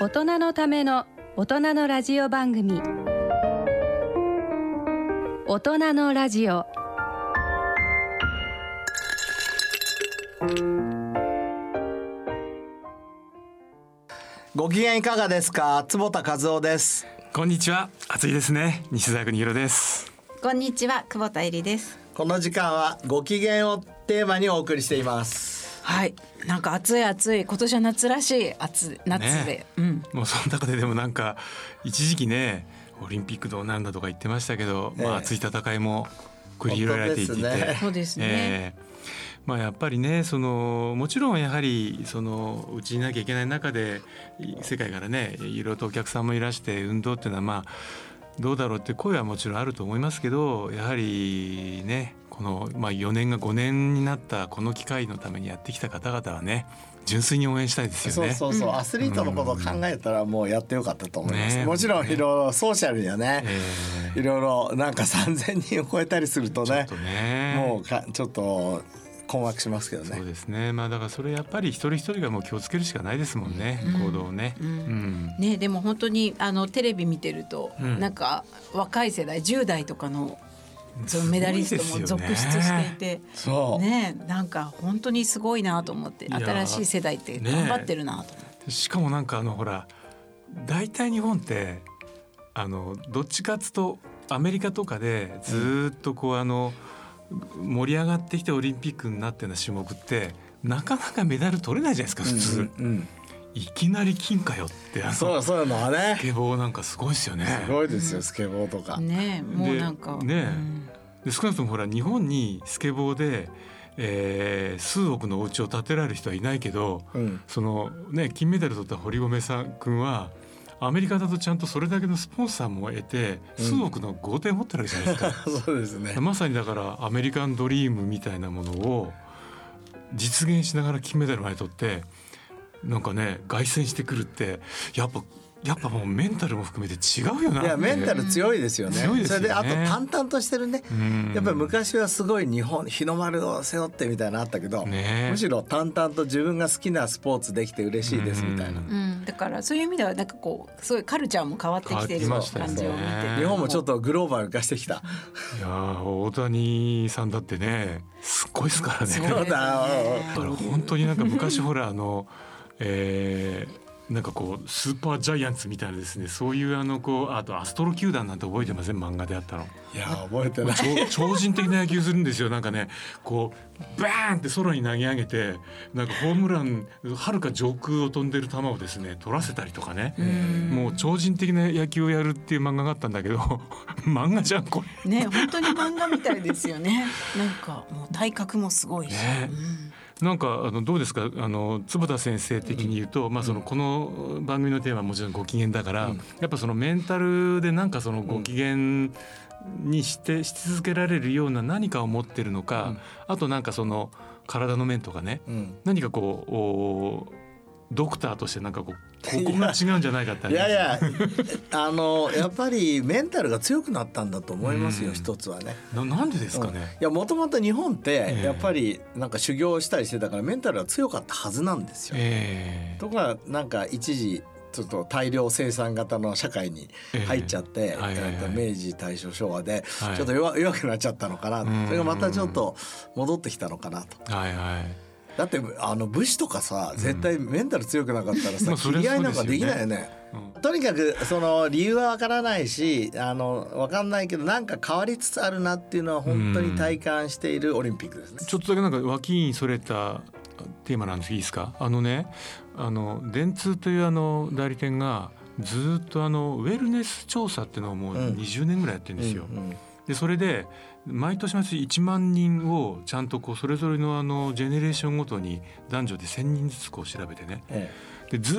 大人のための大人のラジオ番組。大人のラジオ。ご機嫌いかがですか？坪田和夫です。こんにちは。暑いですね。西澤国弘です。こんにちは。久保田恵里です。この時間はご機嫌をテーマにお送りしていますはい。なんか暑い暑い。今年は夏らしい。暑夏で、ね。うん。もうその中ででもなんか一時期ねオリンピックどうなんだとか言ってましたけど、ええ。まあ熱い戦いも繰り広げられていて。ね。そうですね、ええ。まあやっぱりねそのもちろんやはりそのうちにいなきゃいけない中でい世界からねいろいろとお客さんもいらして運動っていうのはまあどうだろうって声はもちろんあると思いますけどやはりねこの、まあ、4年が5年になったこの機会のためにやってきた方々はね純粋に応援したいですよね。そうそうそう、アスリートのことを考えたらもうやってよかったと思います、ね。もちろんいろいろソーシャルにはね、えいろいろなんか3,000人を超えたりするとねえちょっとね。もうかちょっと困惑しますけどそうねですね。まあだからそれやっぱり一人一人がもう気をつけるしかないですもんね、行動をね。うん。ねでも本当にあのテレビ見てると、うん。なんか若い世代10代とかのメダリストも続出していて。そう、ねなんか本当にすごいなと思って新しい世代ってね頑張ってるなと思って、しかもなんかあのほら大体日本ってあのどっちかっつうとアメリカとかでずーっとこうあの盛り上がってきてオリンピックになってな種目ってなかなかメダル取れないじゃないですか普通、うんうんいきなり金かよって。そうそうのはね。スケボーなんかすごいですよね。すごいですよスケボーとか、ねもうなんかでねうん。で少なくともほら日本にスケボーで、えー数億のお家を建てられる人はいないけど、うん。そのね金メダル取った堀米さん君はアメリカだとちゃんとそれだけのスポンサーも得て数億の豪邸持ってるわけじゃないですか。そうですね。まさにだからアメリカンドリームみたいなものを実現しながら金メダルまで取ってなんかね凱旋してくるってやっぱやっぱもうメンタルも含めて違うよなっていやメンタル強いですよね。強いですよねそれであと淡々としてるね。うんやっぱり昔はすごい日本日の丸を背負ってみたいなのあったけど、ねむしろ淡々と自分が好きなスポーツできて嬉しいですみたいな。だからそういう意味ではなんかこうすごいカルチャーも変わってきてる感じを見したよねて日本もちょっとグローバル化してきた。いやー大谷さんだってねすっごいですからね。そうだだから本当になんか昔ほらあの、えーなんかこうスーパージャイアンツみたいなですねそういうあのこうあとアストロ球団なんて覚えてません？漫画であったの。いや覚えてない。超超人的な野球するんですよ。なんかねこうバーンって空に投げ上げてなんかホームランはるか上空を飛んでる球をですね取らせたりとかね。もう超人的な野球をやるっていう漫画があったんだけど 漫画じゃんこれ。ね本当に漫画みたいですよね。なんかもう体格もすごいし、ね。うん。なんかあのどうですか？あの坪田先生的に言うと、まあそのこの番組のテーマはもちろんご機嫌だから、うん。やっぱそのメンタルでなんかそのご機嫌にしてし続けられるような何かを持ってるのか、あとなんかその体の面とかねうん。何かこうおドクターとしてなんかこうここが違うんじゃないかってあいやいやあのやっぱりメンタルが強くなったんだと思いますよ、うん。一つはね。ななんでですかうん。いね。やもともと日本ってええ。やっぱりなんか修行したりしてたからメンタルが強かったはずなんですよ。ええ。ところがなんか一時ちょっと大量生産型の社会に入っちゃって、明治大正昭和ではい。ちょっと弱,、弱くなっちゃったのかな、うん。それがまたちょっと戻ってきたのかなと。はいはい。だってあの武士とかさ絶対メンタル強くなかったらさ、うですよね。り合いなんかできないよね。うん。とにかくその理由はわからないしあのわかんないけどなんか変わりつつあるなっていうのは本当に体感しているオリンピックですね。ちょっとだけなんか脇にそれたテーマなんですいいですか？あのねあの電通というあの代理店がずっとあのウェルネス調査っていうのをもううん。20年ぐらいやってるんですよ。うんうんでそれで毎年毎年1万人をちゃんとこうそれぞれのあのジェネレーションごとに男女で1,000人ずつこう調べてね。えでず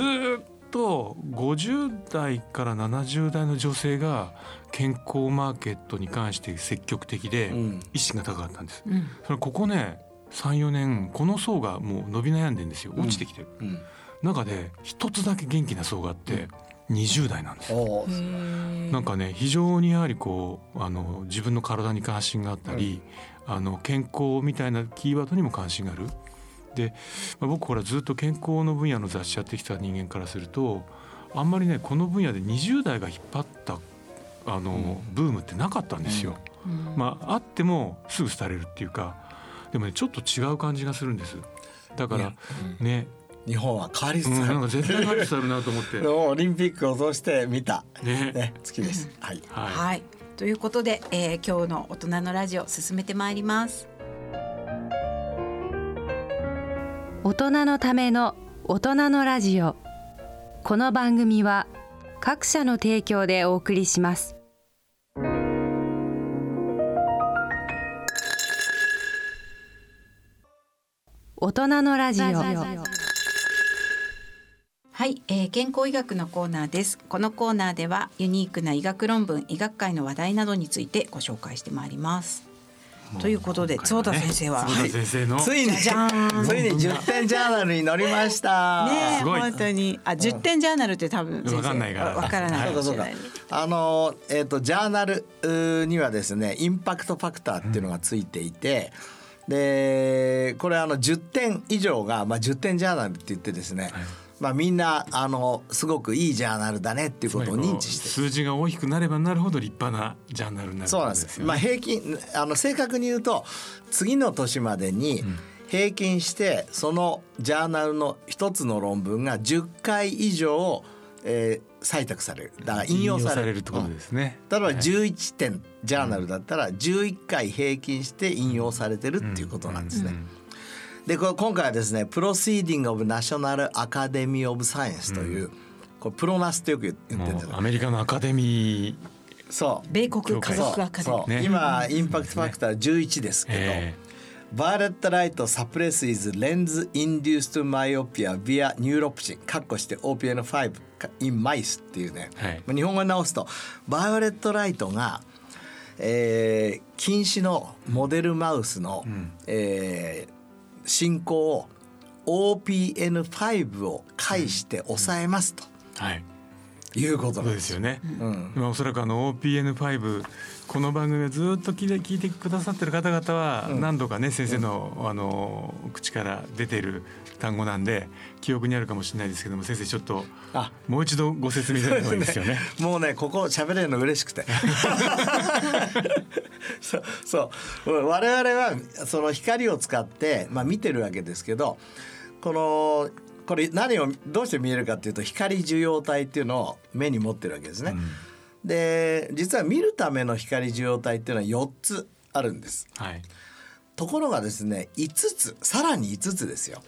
と50代から70代の女性が健康マーケットに関して積極的でうん。意識が高かったんです。うん。それここね34年この層がもう伸び悩んでんですよ。落ちてきてる、うん。中で一つだけ元気な層があって20代なんですなんかね非常にやはりこうあの自分の体に関心があったり、あの健康みたいなキーワードにも関心がある。で、まあ、僕ほらずっと健康の分野の雑誌やってきた人間からするとあんまりねこの分野で20代が引っ張ったあの、ブームってなかったんですよ。うん。まああってもすぐ廃れるっていうかでもねちょっと違う感じがするんです。だからね、日本は変わりつうん、つある、なんか絶対変わりつつあるなと思って。オリンピックを通して見た、ねね、好きです。はい。はい。はい。ということで、えー今日の大人のラジオ進めてまいります。大人のための大人のラジオこの番組は各社の提供でお送りします大人のラジオはい、えー健康医学のコーナーです。このコーナーではユニークな医学論文、医学界の話題などについてご紹介してまいります。ということで、坪田先生は。坪田先生の、ついに、ついじゃじゃーんに10点ジャーナルに載りました。ね本当にあ10点ジャーナルって多分先生わかんないからわからないあのえっ、とジャーナルにはですねインパクトファクターっていうのがついていて、でこれあの10点以上がまあ10点ジャーナルって言ってですね、まあみんなあのすごくいいジャーナルだねっていうことを認知してる。数字が大きくなればなるほど立派なジャーナルになるそうなんです。まあ平均あの正確に言うと次の年までに平均してそのジャーナルの一つの論文が10回以上、えー採択される。だから引用されるってことですね。例えばはい。11点ジャーナルだったら11回平均して引用されてるっていうことなんですね。でこれ今回はですね「Proceeding of National Academy of Science」という、これ PNAS ってよく言ってるんですアメリカのアカデミー、そう。米国科学アカデミー。そう、ね。今インパクトファクター11ですけど、え Violet light suppresses lens-induced myopia via neuropsin カッコして OPN5 インマイスっていうね、はい。まあ日本語に直すとバイオレットライトが、えー、禁止のモデルマウスの、えー進行を OPN5 を介して抑えますとはい、いうことですよ。ね。うん。まあおそらくあの OPN5 この番組をずっと聞いてくださってる方々は何度かね先生のあの口から出てる単語なんで記憶にあるかもしれないですけども先生ちょっとあ。もう一度ご説明いただいた方がいいですよね？もうねここ喋れるの嬉しくて。そうそう。我々はその光を使って、まあ、見てるわけですけどこのこれ何をどうして見えるかっていうと光受容体っていうのを目に持ってるわけですね。で実は見るための光受容体っていうのは4つあるんです。はい。ところがですね5つさらに5つですよ。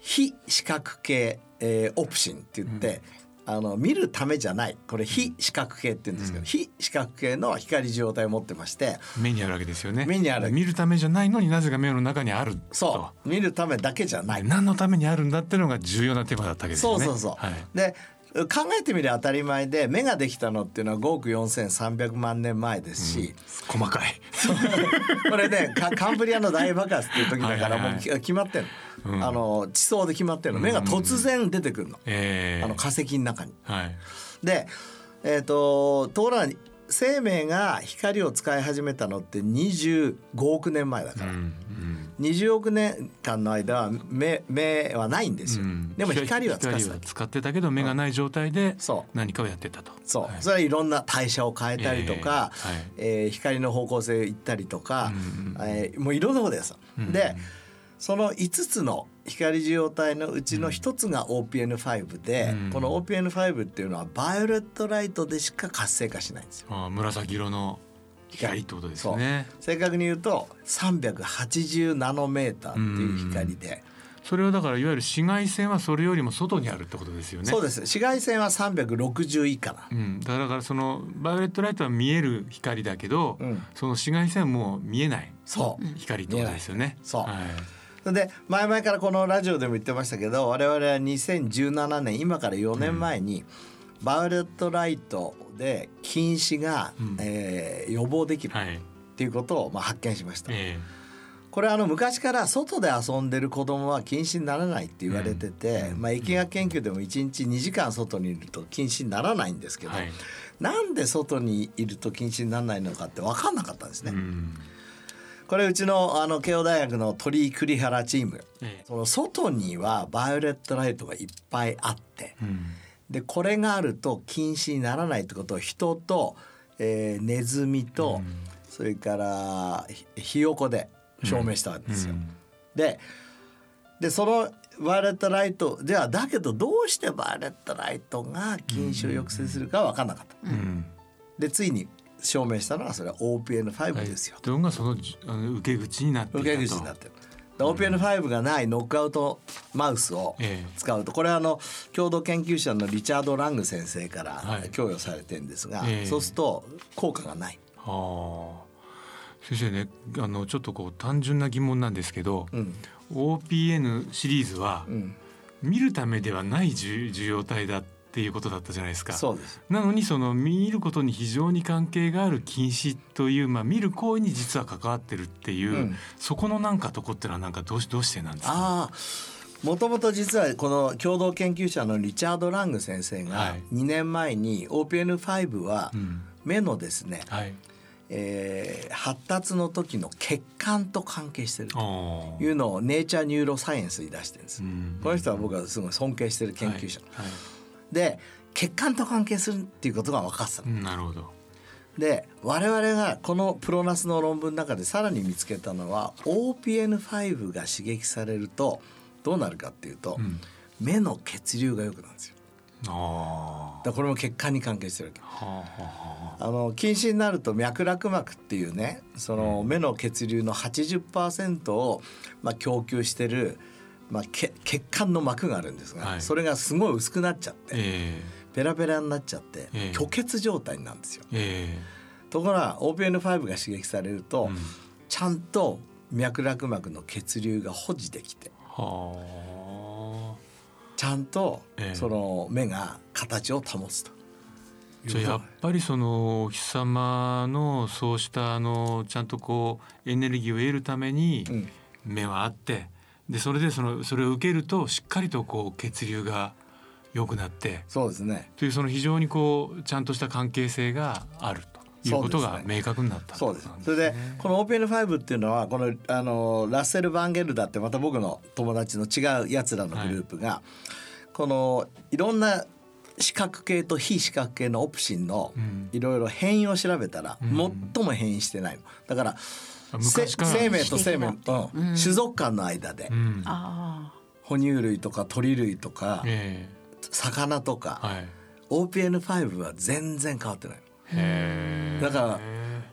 非視覚系、えーオプシンって言って、あの見るためじゃないこれ非視覚系って言うんですけど、非視覚系の光受容体を持ってまして目にあるわけですよね。目にある見るためじゃないのになぜか目の中にあると。そう見るためだけじゃない。何のためにあるんだっていうのが重要なテーマだったわけですよね。そうそうそう。はい。で考えてみれば当たり前で目ができたのっていうのは5億4,300万年前ですし、細かい。これねカカンブリアの大爆発っていう時だからもうき決まってんの、うん。あの地層で決まってんの。目が突然出てくるの、ええ。あの化石の中に。はい。で、えー、とところが生命が光を使い始めたのって25億年前だから、うん20億年間の間は目目はないんですよ、うん。でも光は使ってた。光は使ってたけど目がない状態でそう。何かをやってたと。そう、はい。それはいろんな代謝を変えたりとか、えーはい。えー光の方向性行ったりとか、うんうんえーもういろんなことです。うんでその5つの光受容体のうちの1つが OPN5 で、うん。この OPN5 っていうのはバイオレットライトでしか活性化しないんですよ。ああ紫色の光ってことですよね。正確に言うと380ナノメーターっていう光で、それはだからいわゆる紫外線はそれよりも外にあるってことですよね。そうです。紫外線は360以下な、うん、だからそのバイオレットライトは見える光だけど、うん。その紫外線はもう見えないそう、光ってことですよね。そうはいで前々からこのラジオでも言ってましたけど我々は2017年今から4年前に、バイオレットライトで近視が、うんえー予防できるっはい。ていうことをまあ発見しました。えこれあの昔から外で遊んでる子供は近視にならないって言われてて、まあ、疫学研究でも1日2時間外にいると近視にならないんですけど、えはい。なんで外にいると近視にならないのかって分かんなかったんですね。うん。これうちのあの慶応大学の鳥居栗原チームええその外にはバイオレットライトがいっぱいあってうん。でこれがあると禁止にならないってことを人と、えーネズミと、それからひひよこで証明したんですよ。ででそのバイオレットライトではだけどどうしてバイオレットライトが近視を抑制するか分かんなかった。うんでついに証明したのはそれは OPN5 ですよ。と。いうのがそのじあの受け口になって受け口になってる。で OPN5 がないノックアウトマウスをええ。使うと。これはあの共同研究者のリチャード・ラング先生からはい。供与されてるんですが、ええ。そうすると効果がない。はあ。先生ねあのちょっとこう単純な疑問なんですけど、うん。OPN シリーズはうん、見るためではない受受容体だっていうことだったじゃないですか。そうです。なのにその見ることに非常に関係がある禁止という、まあ、見る行為に実は関わってるっていう、うん。そこのなんかとこってのはなんかどうしどうしてなんですか？ああもともと実はこの共同研究者のリチャード・ラング先生がはい。2年前に OPN5 はうん。目のですね、はい、えー発達の時の血管と関係してるとあいうのをネイチャーニューロサイエンスに出してるんです。うん。この人は僕はすごい尊敬してる研究者、はい。はいで血管と関係するっていうことが分かってたなるほど。で我々がこのプロナスの論文の中でさらに見つけたのは OPN5 が刺激されるとどうなるかっていうと、うん。目の血流が良くなるんですよ。あだこれも血管に関係してるわけ。あ。はあはあはあ。の近視になると脈絡膜っていうねその目の血流の80%を、まあ、供給してる、まあ、け血管の膜があるんですが、はい。それがすごい薄くなっちゃって、えペラペラになっちゃって、ええ。虚血状態になるんですよ。ええ。ところが OPN5 が刺激されると、えうん。ちゃんと脈絡膜の血流が保持できてはちゃんとええ。その目が形を保つとあ。じゃあやっぱりそのお日様のそうしたあのちゃんとこうエネルギーを得るためにうん。目はあってでそれでそのそれを受けるとしっかりとこう血流が良くなってそうですね。というその非常にこうちゃんとした関係性があるということが明確になったそうです。それでこの OPN5 っていうのはこのあのラッセル・バンゲルダってまた僕の友達の違うやつらのグループが、このいろんな視覚系と非視覚系のオプシンのうん。いろいろ変異を調べたらうん。最も変異してない。のだから生命と生命、指摘うん。種族間の間で。うん。あ哺乳類とか鳥類とかえ魚とかえはい。OPN5 は全然変わってない。だから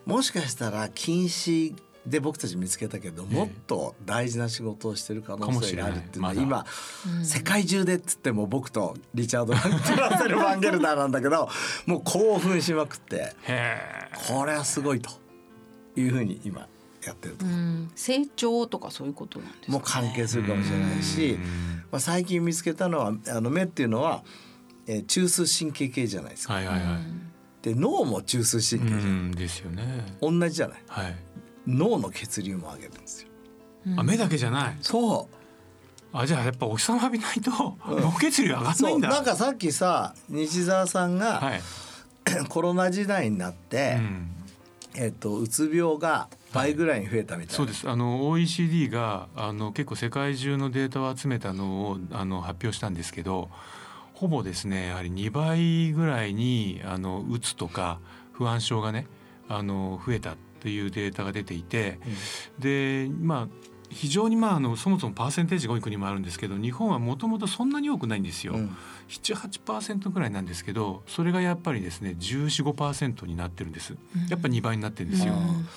もしかしたら禁止で僕たち見つけたけどええ。もっと大事な仕事をしてる可能性があるっていうのはかもしれない。今世界中でっつっても僕とリチャード・ラントラセル・バンゲルダーなんだけど もう興奮しまくってこれはすごいというふうに今やってるとあ、うん、成長とかそういうことなんですか、ね。もう関係するかもしれないし、まあ、最近見つけたのはあの目っていうのは、えー中枢神経系じゃないですか。はいはいはい。で脳も中枢神経うじゃん、んですよね。同じじゃない？はい。脳の血流も上げるんですよ。あ目だけじゃない？そう。あじゃあやっぱお日様浴びないと脳血流上がんないんだ。なんかさっきさ西澤さんが、はい。コロナ時代になって、うん。えっとうつ病が倍ぐらい。に増えたみたいな、そうですあの OECD があの結構世界中のデータを集めたのをあの発表したんですけどほぼですねやはり2倍ぐらいにあのうつとか不安症がねあの増えたというデータが出ていて、でまあ非常にまああのそもそもパーセンテージが多い国もあるんですけど日本はもともとそんなに多くないんですよ。うん。78%ぐらいなんですけどそれがやっぱりですね1415%になってるんです。やっぱ2倍になってるんですよ。うん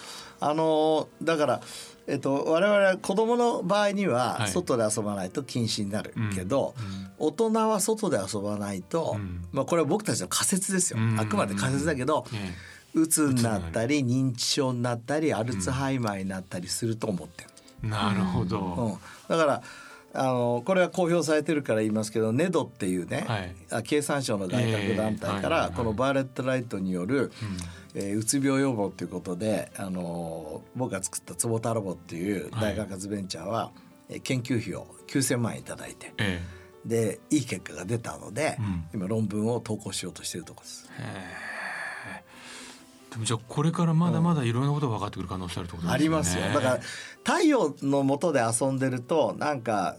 あのーだから、えっと、我々は子供の場合にははい。外で遊ばないと禁止になるけど、うん。大人は外で遊ばないと、うん。まあ、これは僕たちの仮説ですよ、うん。あくまで仮説だけど、えうつになったり認知症になったりアルツハイマーになったりすると思ってる、えなるほど、うん。だからあのこれは公表されてるから言いますけど NEDO っていうね、はい。あ経産省の外郭団体からこのバーレットライトによる、うん。えーうつ病予防ということで、あのー僕が作った坪田ラボっていうはい。大学発ベンチャーは、えー研究費を9,000万円いただいてえでいい結果が出たので、うん。今論文を投稿しようとしているところです。えでもじゃあこれからまだまだいろんなことが分かってくる可能性あるってことですね。ありますよ。だから太陽の下で遊んでるとなんか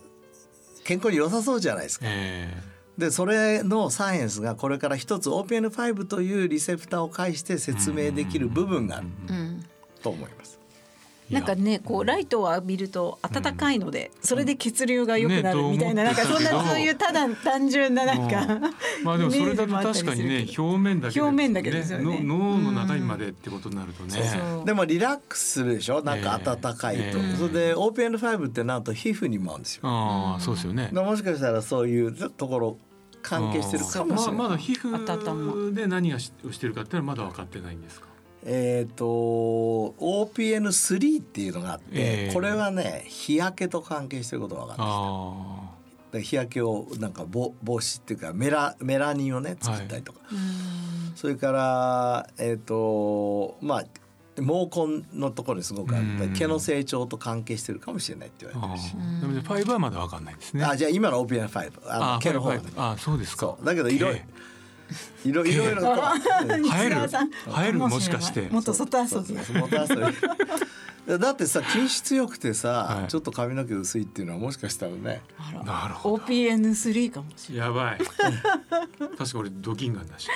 健康に良さそうじゃないですか。えでそれのサイエンスがこれから一つ OPN5 というリセプターを介して説明できる部分があるうんと思います。なんかねこうライトを浴びると暖かいので、それで血流が良くなるねみたいな、なんかそんなそういうただ単純ななんか、うん。まあでも それだと確かにね表面だけで表面だけですよね。の脳の中身までってことになるとね、そうでもリラックスするでしょ？なんかええ。暖かいと、ええ。それで OPN5 ってなんと皮膚にもあるんですよ。ああそうですよね。もしかしたらそういうところ関係してるかもしれない。まあまだ皮膚で何がしをしてるかっていうのはまだ分かってないんですか？えっ、と OPN3 っていうのがあって、ええ。これはね日焼けと関係してることが分かってきた。日焼けをなんか防防止っていうかメラメラニンをね作ったりとか、それからえっ、とまあ毛根のところにすごくあってうん。毛の成長と関係してるかもしれないって言あわれてるし。ー。でもファイブはまだ分かんないですね。あじゃあ今の OPN5 あの毛の方がね。ああそうですか。だけどいろいろいろいろいろと うん。生える。生えるもしかして。もっと外遊びそうそう。元遊び だってさ筋質良くてさ、はい。ちょっと髪の毛薄いっていうのはもしかしたらね。なるほど。OPN3 かもしれない。やばい。確か俺ドキンガンだし。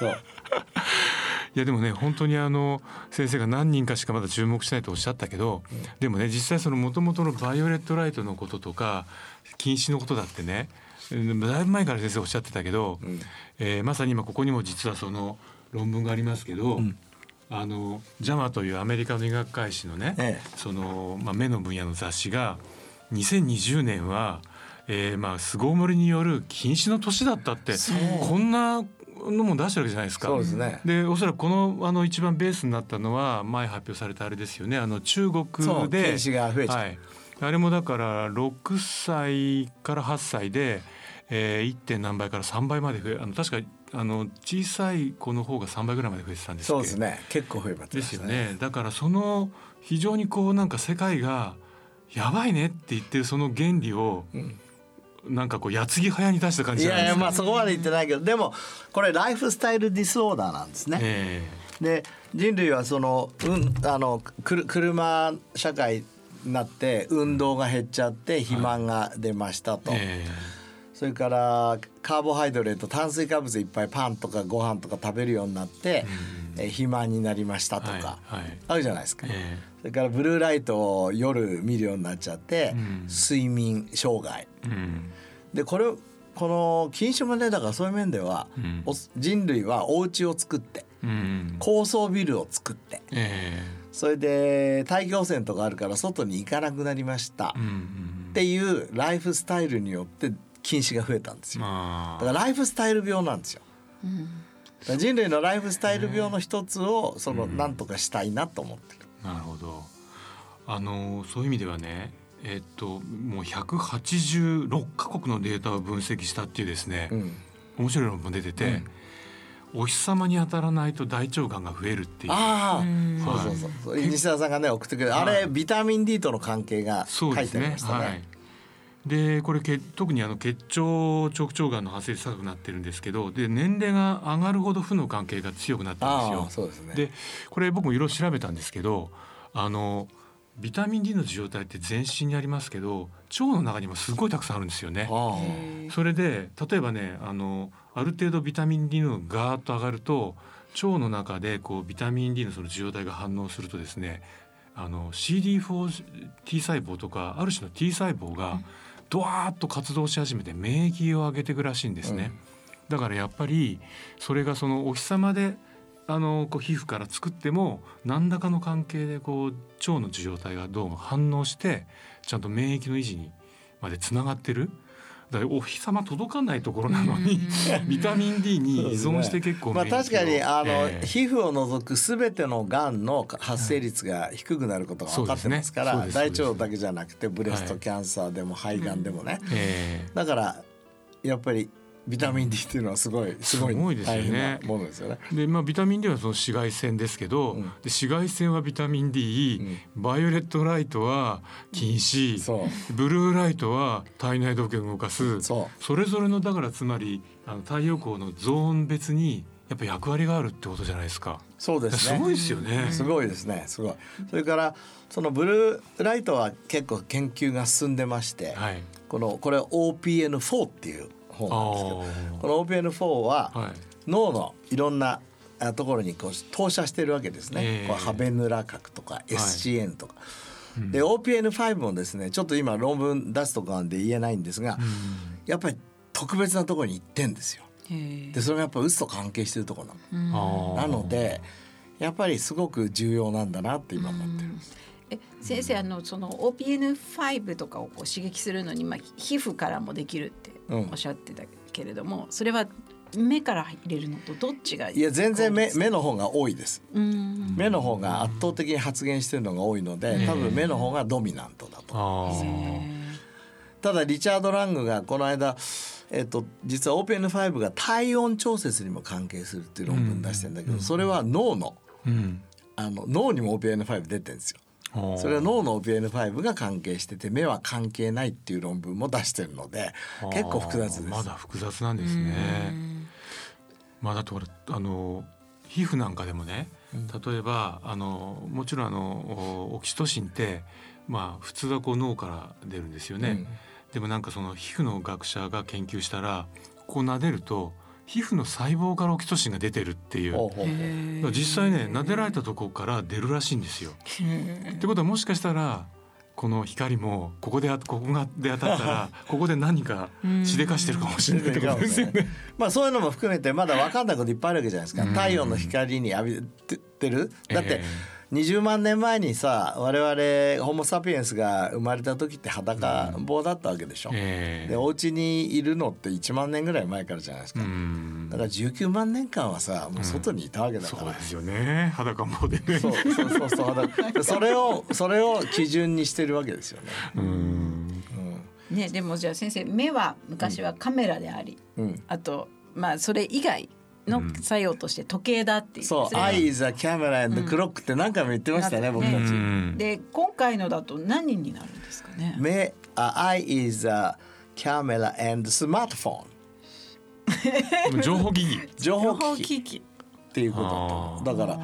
そう。いやでもね本当にあの先生が何人かしかまだ注目しないとおっしゃったけど、でもね実際その元々のバイオレットライトのこととか禁止のことだってねうんだいぶ前から先生おっしゃってたけど、ん。えーまさに今ここにも実はその論文がありますけど、あのジャマというアメリカの医学会誌のね、ええ。その、まあ、目の分野の雑誌が2020年は、えーまあ巣ごもりによる禁止の年だったってこんなのも出してるわけじゃないですか。そうですね。でおそらくこのあの一番ベースになったのは前発表されたあれですよね。あの中国であれもだから6歳から8歳で、えー、1. 点何倍から3倍まで増えあの確かあの小さい子の方が3倍ぐらいまで増えてたんですそうですね。結構増えまですよね。だからその非常にこうなんか世界がやばいねって言ってるその原理を、なんかこう矢継ぎ早に出した感いじじゃないですか。やいやまあそこまで言ってないけど。でもこれライフスタイルディスオーダーなんですね。えで人類はその,、うん、あのくる車社会になって運動が減っちゃって肥満が出ましたと、ええそれからカーボハイドレート炭水化物いっぱいパンとかご飯とか食べるようになって、えー肥満になりましたとか、あるじゃないですか。えそれからブルーライトを夜見るようになっちゃって、うん。睡眠障害。でこれこの禁止もねだからそういう面では、うん。お人類はお家を作ってうん。高層ビルを作ってえそれで大気汚染とかあるから外に行かなくなりました、えうんうっんていうライフスタイルによって禁止が増えたんですよ。まあ。だからライフスタイル病なんですよ。だから人類のライフスタイル病の一つをそのなんとかしたいなと思ってる。なるほど。あのそういう意味ではねえっともう186カ国のデータを分析したっていうですね、うん。面白い論文出てて、お日様に当たらないと大腸がんが増えるっていう。ああ、うん。そうそうそう。西田さんがね送ってくれる、あれビタミン D との関係が書いてありましたね。はいでこれけ特にあの結腸直腸がんの発生率高くなってるんですけどで年齢が上がるほど負の関係が強くなってるんですよですね。でこれ僕もいろいろ調べたんですけどあのビタミン D の受容体って全身にありますけど腸の中にもすごいたくさんあるんですよね。あそれで例えばねあのある程度ビタミン D のガーッと上がると腸の中でこうビタミン D のその受容体が反応するとですねあの CD4T 細胞とかある種の T 細胞がドワーッと活動し始めて免疫を上げていくらしいんですね。だからやっぱりそれがそのお日様であのこう皮膚から作っても何らかの関係でこう腸の受容体がどうも反応してちゃんと免疫の維持にまでつながってる。だお日様届かないところなのに ビタミン D に依存して結構まあ確かにあの、ええ皮膚を除くすべてのがんの発生率が低くなることが分かってますから、そうですね大腸だけじゃなくてブレストキャンサーでも肺がんでもね、ええ。だからやっぱりビタミン D っていうのはすごいすごいですよねものですよね。でまあ、ビタミン D はその紫外線ですけど、うんで紫外線はビタミン D、バイオレットライトは禁止、そうブルーライトは体内時計を動かすそうれぞれのだからつまりあの太陽光のゾーン別にやっぱ役割があるってことじゃないですか。そうですね。すごいですよね。すごいですねすごいそれからそのブルーライトは結構研究が進んでまして、はい。このこれ OPN4 っていう方なんですけどこの OPN4 ははい脳のいろんなあところにこう投射してるわけですね。ええこうハベヌラ核とかい SCN とか。うんで OPN5 もですねちょっと今論文出すとかなんで言えないんですが、うんやっぱり特別なところに行ってんですよ。でそれがやっぱうつと関係してるところなの。なのでやっぱりすごく重要なんだなって今思ってるんです。え先生あのその OPN5 とかをこう刺激するのに、まあ、皮膚からもできるってうんおっしゃってたけれども、それは目から入れるのとどっちがいや全然目目の方が多いです。うん。目の方が圧倒的に発現してるのが多いので多分目の方がドミナントだと。あー。へただリチャード・ラングがこの間、えっと、実は OPN5 が体温調節にも関係するっていう論文出してるんだけど、それは脳のうん。あの脳にも OPN5 出てるんですよ。それは脳の OPN5 が関係してて目は関係ないっていう論文も出してるので結構複雑です。まだ複雑なんですね。まあだってこれあの皮膚なんかでもね例えばあのもちろんあのおオキシトシンってまあ普通はこう脳から出るんですよね。うんでもなんかその皮膚の学者が研究したらこう撫でると皮膚の細胞からオキシトシンが出てるっていう。実際ね撫でられたところから出るらしいんですよ。ってことはもしかしたらこの光もここであここがで当たったらここで何かしでかしてるかもしれないってことですよね。まあそういうのも含めてまだ分かんないこといっぱいあるわけじゃないですか。うん。太陽の光に浴びてる？だってえ20万年前にさ我々ホモ・サピエンスが生まれた時って裸棒だったわけでしょ。ええでお家にいるのって1万年ぐらい前からじゃないですか。うんだから19万年間はさもう外にいたわけだから。そうですよね裸ん坊でね。そうそうそうそうだからそれをそれを基準にしてるわけですよね。うんうんねでもじゃあ先生目は昔はカメラであり、うんあとまあそれ以外の作用として時計だっていう、そう「れは I is a camera and clock」って何回も言ってましたね、うん。僕たち。うん。で今回のだと何になるんですかね？目あ I is a camera and smartphone 情報機器。情情報機器。報機器。っていうことだから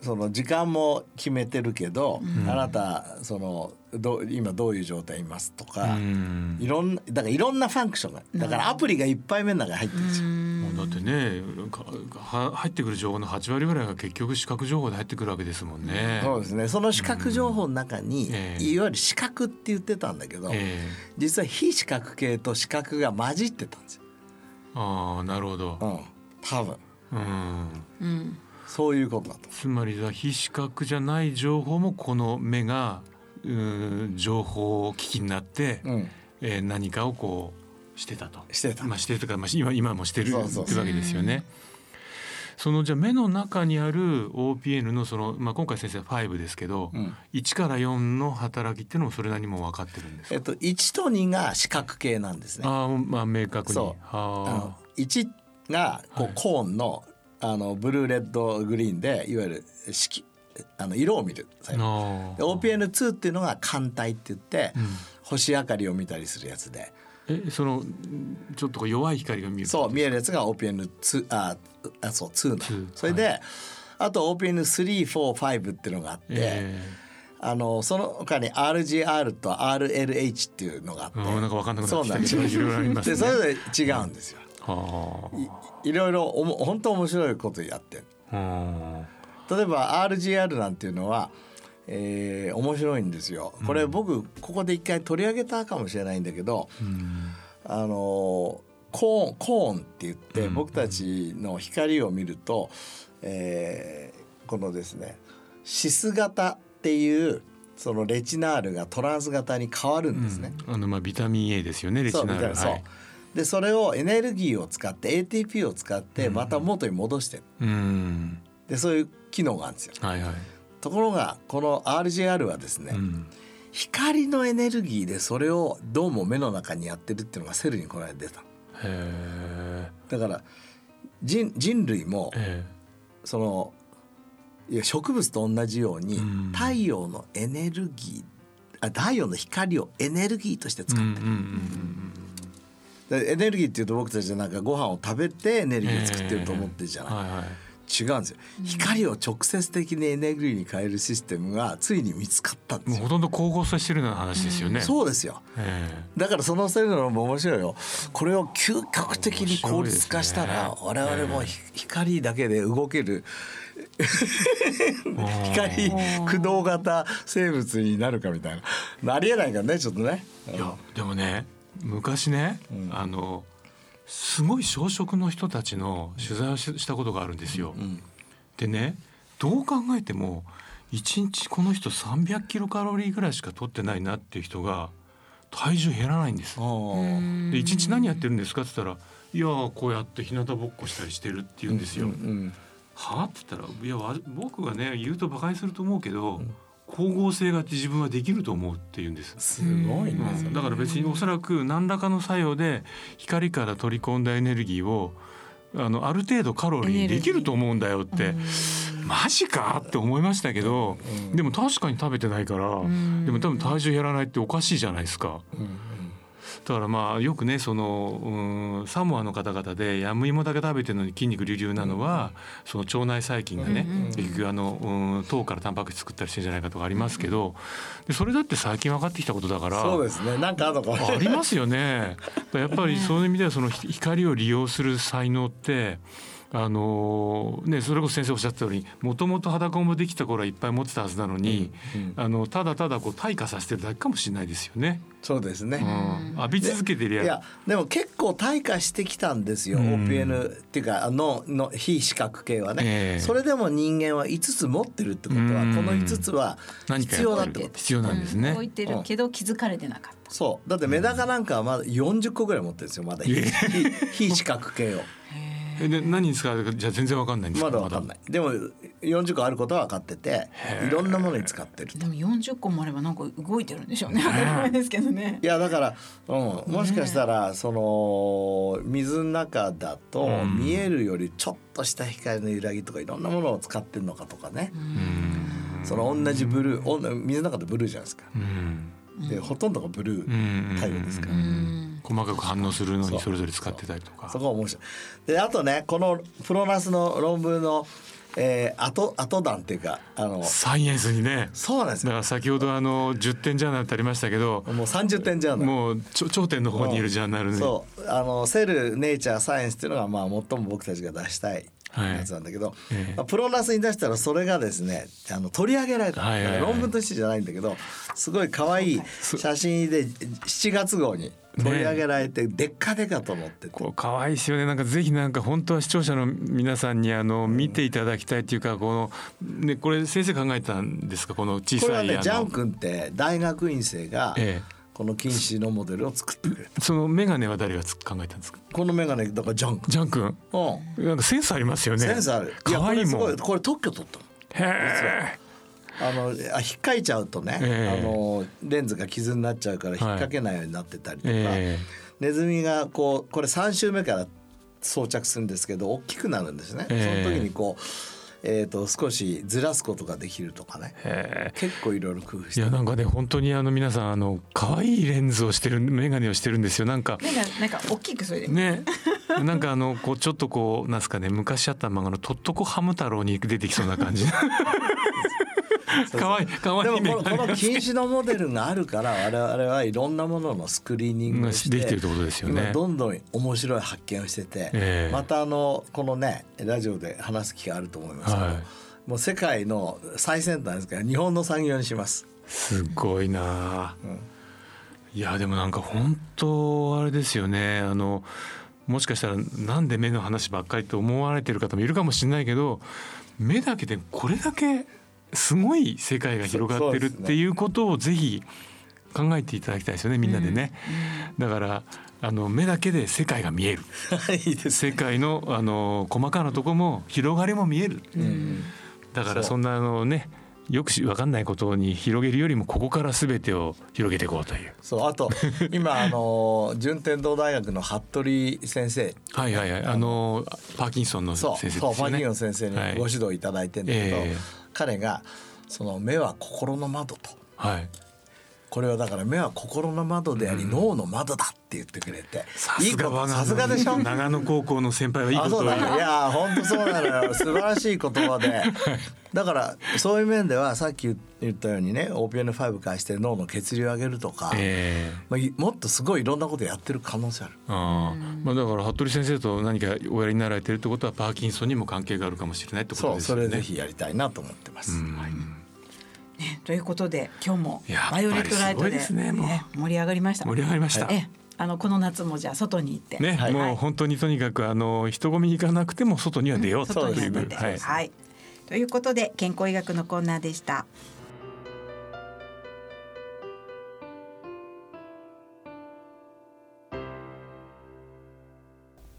その時間も決めてるけど、あなたそのど今どういう状態いますとか、うんいろんなだからいろんなファンクションがだからアプリがいっぱい目の中に入ってるんですよ。もうだってねかは入ってくる情報の8割ぐらいが結局視覚情報で入ってくるわけですもんね。そうですねその視覚情報の中に、ええいわゆる視覚って言ってたんだけど、え実は非視覚系と視覚が混じってたんですよ。えああなるほどう。ん、多分うんうん。そういうことだと。つまりは非視覚じゃない情報もこの目が情報機器になって、うん、えー何かをこうしてたと。してた。まあ、してるとか、まあ、今今もしてるそうそうってわけですよね。そのじゃあ目の中にある OPN のその、まあ、今回先生は5ですけど、うん1から4の働きっていうのもそれなりにも分かってるんですか？えっと1と2が視覚系なんですね。ああまあ明確に。そうあはの1がこう、はいコーンのあのブルーレッドグリーンでいわゆる色あの色を見る。あ。あで OPN2 っていうのが艦隊って言って、うん。星明かりを見たりするやつで。えそのちょっと弱い光が見える。そう見えるやつが OPN2 ああそう2なの2それで、あと OPN345 っていうのがあって、えあのその他に RGR と RLH っていうのがあって、なんか分かんなくなってきた。けどそうなんですいろいろありますね。でそれぞれ違うんですよ。はいいろいろおも本当面白いことやって。る例えば RGR なんていうのは、えー面白いんですよ。これ僕ここで一回取り上げたかもしれないんだけど、あ。うんあのーコーンコーンって言ってうん僕たちの光を見ると、えーこのですねシス型っていうそのレチナールがトランス型に変わるんですね。うんあのまあビタミン A ですよねレチナール。そうはいでそれをエネルギーを使って ATP を使ってまた元に戻してるうんでそういう機能があるんですよ。はいはい。ところがこの RGR はですね、うん光のエネルギーでそれをどうも目の中にやってるっていうのがセルにこの間出た。だから人人類もえそのいや植物と同じようにうん太陽のエネルギーあ太陽の光をエネルギーとしてえ。う使う、んうんうんでエネルギーっていうと僕たちはなんかご飯を食べてエネルギーを作ってると思ってるじゃない、うん。はいはい。違うんですよ。光を直接的にエネルギーに変えるシステムがついに見つかったんですよ。もうほとんど光合成してるような話ですよね。そうですよ。えだからそのセルのも面白いよ。これを究極的に効率化したらね。我々もひ光だけで動ける。光駆動型生物になるかみたいな。ありえないからねちょっとね。えいやでもね昔ね、うん。あのすごい小食の人たちの取材をししたことがあるんですよ。うんでねどう考えても1日この人300キロカロリーぐらいしか取ってないなっていう人が体重減らないんです。で1日何やってるんですかって言ったら「いやーこうやって日向ぼっこしたりしてる」って言うんですよ。うんうんはあって言ったら「いやわ僕がね言うと馬鹿にすると思うけど、光合成が自分はできると思う」って言うんです。すごいねう。んだから別におそらく何らかの作用で光から取り込んだエネルギーをあのある程度カロリーできると思うんだよってマジかって思いましたけど、でも確かに食べてないから、でも多分体重減らないっておかしいじゃないですか。うんだからまあよくねそのうんサモアの方々でヤムイモだけ食べてるのに筋肉隆々なのは、その腸内細菌がね、うんうん結局あのうん糖からタンパク質作ったりしてんじゃないかとかありますけど、でそれだって最近分かってきたことだから。そうですね。なんかあるのかもありますよね。やっぱりそういう意味ではそのひ光を利用する才能って。あのね、それこそ先生おっしゃったようにもともと裸もできた頃はいっぱい持ってたはずなのに、うんあのただただこう退化させてるだけかもしれないですよね。そうですね。うん、浴び続けてりゃいやでも結構退化してきたんですよ、うん。OPN っていうかあのの非視覚系はね、ええ。それでも人間は5つ持ってるってことはうん。この5つは必要だやってこと。る必要なんですね。動。いてるけど気づかれてなかった。そう。だってメダカなんかはまだ40個ぐらい持ってるんですよまだ。非視覚系をえで何に使うかじゃあ全然わかんないんですか？まだ分かんない。でも40個あることは分かってていろんなものに使ってるでも40個もあればなんか動いてるんでしょうね。当たり前ですけどね。い。やだから、うん、もしかしたらその水の中だとうん。見えるよりちょっとした光の揺らぎとかいろんなものを使ってるのかとかね、うん。その同じブルー水の中でブルーじゃないですか。うん。でほとんどがブルうーん。太陽ですから。うん細かく反応するのにそれぞれ使ってたりとかそ。こが面白い。であとねこのプロナスの論文の、えー、後後段っていうかあのサイエンスにね。そうなんですよ。だから先ほどあの10点ジャーナルってありましたけど、もう30点じゃん。もうちょ頂点の方にいるジャーナルね。そうあのセルネイチャーサイエンスっていうのがまあ最も僕たちが出したいはいやつなんだけど、ええまあプロナスに出したらそれがですねあの取り上げられた、はいはいはい論文としてじゃないんだけどすごい可愛い写真で7月号に取り上げられて、でっかでかと思ってて。こう可愛いですよね。なんかぜひなんか本当は視聴者の皆さんにあの見ていただきたいっていうかこのねこれ先生考えたんですか？この小これはいねジャン君って大学院生がえこの近視のモデルを作ってくれその眼鏡は誰がつ考えたんですか？この眼鏡だからジャン君。ジャン君？うん。なんかセンスありますよね。センスある。可愛いもんやこれすごいこれ特許取ったの。へあのあ引っかいちゃうとね、ええ。あのレンズが傷になっちゃうから引っ掛けないようになってたりとか、えネズミがこうこれ3週目から装着するんですけど大きくなるんですね、ええ。その時にこう、えー、と少しずらすことができるとかね。結構いろいろ工夫して。いやなんかね本当にあの皆さんあの可愛いレンズをしてる眼鏡をしてるんですよ。なんかなんか大きくそれで。ね。なんかあのこうちょっとこうなんすかね昔あった漫画の「とっとこハム太郎」に出てきそうな感じ可愛い可愛でいもこのこの近視のモデルがあるから我々はいろんなもののスクリーニングをしてできてるってことですよね。今どんどん面白い発見をしてて、ええ。またあのこのねラジオで話す機会あると思いますけど、はい。もう世界の最先端ですから日本の産業にします。すごいなあ、いやでもなんか本当あれですよね。あのもしかしたらなんで目の話ばっかりと思われてる方もいるかもしれないけど目だけでこれだけすごい世界が広がってるっていうことをぜひ考えていただきたいですよねみんなでね、だからあの目だけで世界が見える。いい。です世界のあの細かなとこも広がりも見える、だからそんなあのねよくし分かんないことに広げるよりもここから全てを広げていこうという。そうあと今あの順天堂大学の服部先生。はいはいはい。あのパーキンソンの先生ですよね。そうパーキンソン先生にはいご指導いただいてんだけど、ええ彼がその目は心の窓と。はい。これはだから目は心の窓であり、脳の窓だって言ってくれてさすがさすがでしょ？長野高校の先輩はいいあそうことを言いや本当そうなのよ。素晴らしい言葉で。だからそういう面ではさっき言ったようにね OPN5 返して脳の血流を上げるとか、えまあ、いもっとすごいいろんなことやってる可能性ある。えあ。あまあだから服部先生と何かおやりになられてるってことはパーキンソンにも関係があるかもしれないってことそうそですよね。れぜひやりたいなと思ってます。うん。はいね、ということで今日もバイオレットライトで,、ねもう盛り上がりました。盛り上がりました。ええあのこの夏もじゃあ外に行って、ね、はいもう本当にとにかくあの人混み行かなくても外には出ようと外にいう、出て、はい、はい。ということで健康医学のコーナーでした。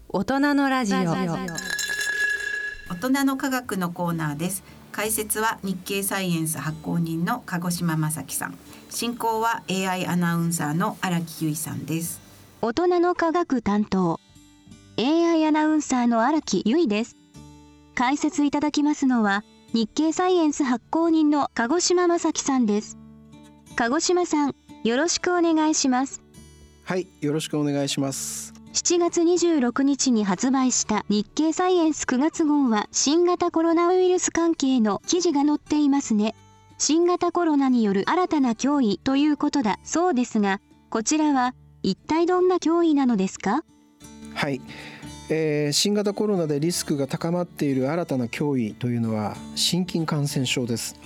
大人のラジオ大人の科学のコーナーです解説は日経サイエンス発行人の鹿児島正樹さん。進行は AI アナウンサーの荒木由衣さんです。大人の科学担当。AI アナウンサーの荒木由衣です。解説いただきますのは日経サイエンス発行人の鹿児島正樹さんです。鹿児島さんよろしくお願いします。はい、よろしくお願いします。7月26日に発売した日経サイエンス9月号は新型コロナウイルス関係の記事が載っていますね。新型コロナによる新たな脅威ということだそうですが、こちらは一体どんな脅威なのですか？はい、えー新型コロナでリスクが高まっている新たな脅威というのは心筋感染症です。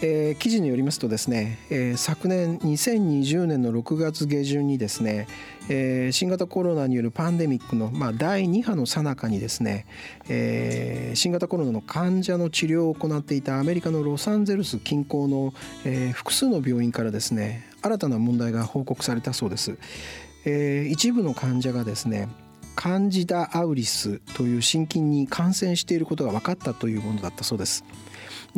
えー記事によりますとですね、えー昨年2020年の6月下旬にですね、えー新型コロナによるパンデミックの、まあ、第2波の最中にですね、えー新型コロナの患者の治療を行っていたアメリカのロサンゼルス近郊の、えー複数の病院からですね新たな問題が報告されたそうです。えー一部の患者がですねカンジダアウリスという心筋に感染していることが分かったというものだったそうです。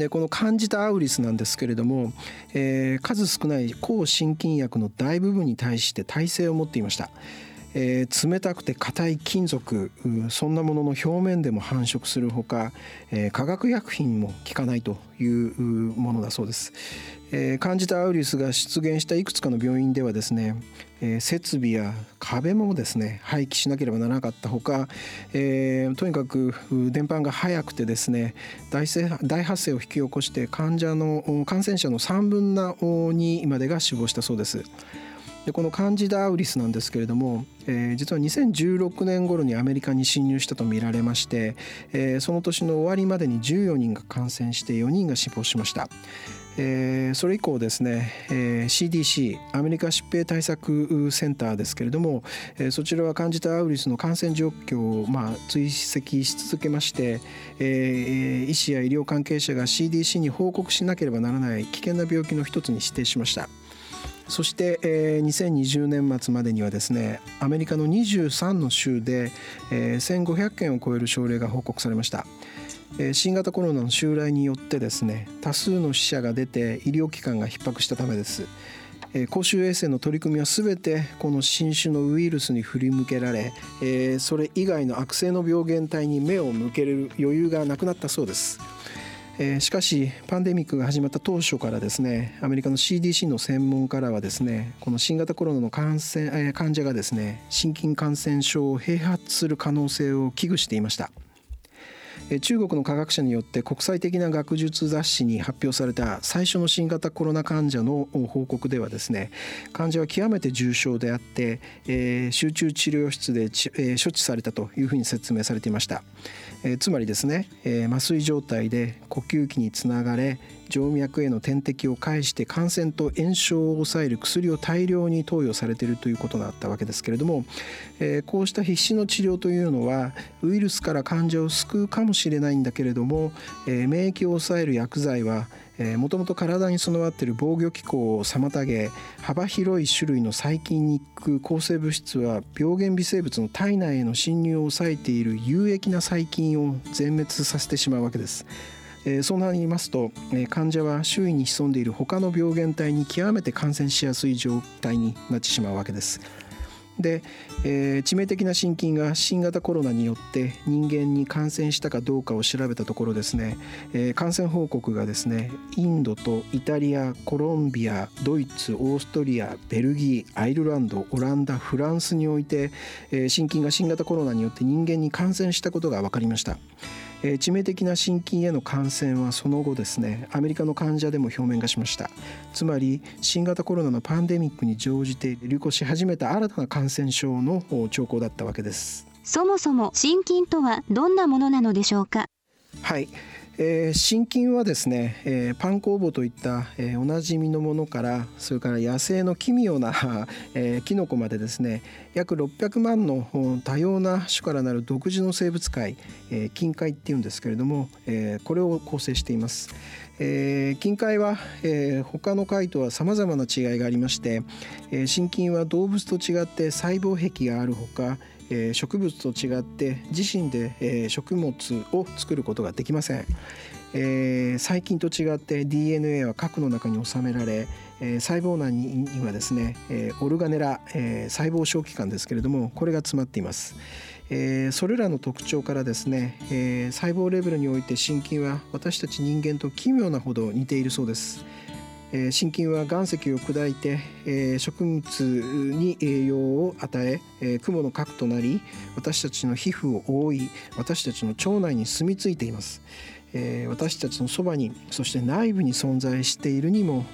でこの感じたアウリスなんですけれども、えー数少ない抗心筋薬の大部分に対して耐性を持っていました。えー冷たくて硬い金属そんなものの表面でも繁殖するほか、えー化学薬品も効かないというものだそうです。えーカンジダアウリスが出現したいくつかの病院ではですね、えー設備や壁もですね廃棄しなければならなかったほか、えーとにかくう伝播が早くてですね大大発生を引き起こして患者の感染者の3分の2までが死亡したそうです。でこのカンジダウリスなんですけれども、えー実は2016年頃にアメリカに侵入したとみられまして、えーその年の終わりまでに14人が感染して4人が死亡しました。えーそれ以降ですね、えー CDC アメリカ疾病対策センターですけれども、えーそちらはカンジダアウイルスの感染状況を、まあ、追跡し続けまして、えー医師や医療関係者が CDC に報告しなければならない危険な病気の一つに指定しました。そして、えー2020年末までにはですねアメリカの23の州で、えー1500件を超える症例が報告されました。新型コロナの襲来によってですね多数の死者が出て医療機関が逼迫したためです。公衆衛生の取り組みはすべてこの新種のウイルスに振り向けられ、それ以外の悪性の病原体に目を向ける余裕がなくなったそうです。しかしパンデミックが始まった当初からですねアメリカの CDC の専門家らはですねこの新型コロナの感染、患者がですね心筋感染症を併発する可能性を危惧していました。中国の科学者によって国際的な学術雑誌に発表された最初の新型コロナ患者の報告ではですね患者は極めて重症であって、えー集中治療室で、えー処置されたというふうに説明されていました、えーつまりですね、え麻酔状態で呼吸器につながれ静脈への点滴を介して感染と炎症を抑える薬を大量に投与されているということだったわけですけれども、えーこうした必死の治療というのはウイルスから患者を救うかもしれないんだけれども、えー免疫を抑える薬剤はもともと体に備わっている防御機構を妨げ幅広い種類の細菌に行く抗生物質は病原微生物の体内への侵入を抑えている有益な細菌を全滅させてしまうわけです。えーそうなりますと、えー患者は周囲に潜んでいる他の病原体に極めて感染しやすい状態になってしまうわけです。で、えー致命的な心筋が新型コロナによって人間に感染したかどうかを調べたところですね、えー感染報告がですねインドとイタリアコロンビアドイツオーストリアベルギーアイルランドオランダフランスにおいて、えー心筋が新型コロナによって人間に感染したことが分かりました。えー致命的な心筋への感染はその後ですねアメリカの患者でも表面化しました。つまり新型コロナのパンデミックに乗じて流行し始めた新たな感染症のお兆候だったわけです。そもそも心筋とはどんなものなのでしょうか？はい、えー心筋はですね、えーパン酵母といった、えーおなじみのものからそれから野生の奇妙な、えーキノコまでですね約600万の多様な種からなる独自の生物界、えー金塊っていうんですけれども、えーこれを構成しています。えー金塊は、えー他の貝とはさまざまな違いがありまして、えー心筋は動物と違って細胞壁があるほか、え植物と違って自身で、え食物を作ることができません。えー細菌と違って DNA は核の中に収められ、えー細胞内ににはですね、えーオルガネラ、えー細胞小器官ですけれどもこれが詰まっています。えーそれらの特徴からですね、えー細胞レベルにおいて心筋は私たち人間と奇妙なほど似ているそうです。え心筋は岩石を砕いて、え植物に栄養を与ええ雲の核となり私たちの皮膚を覆い私たちの腸内に住み着いています。え私たちのそばにそして内部に存在しているにも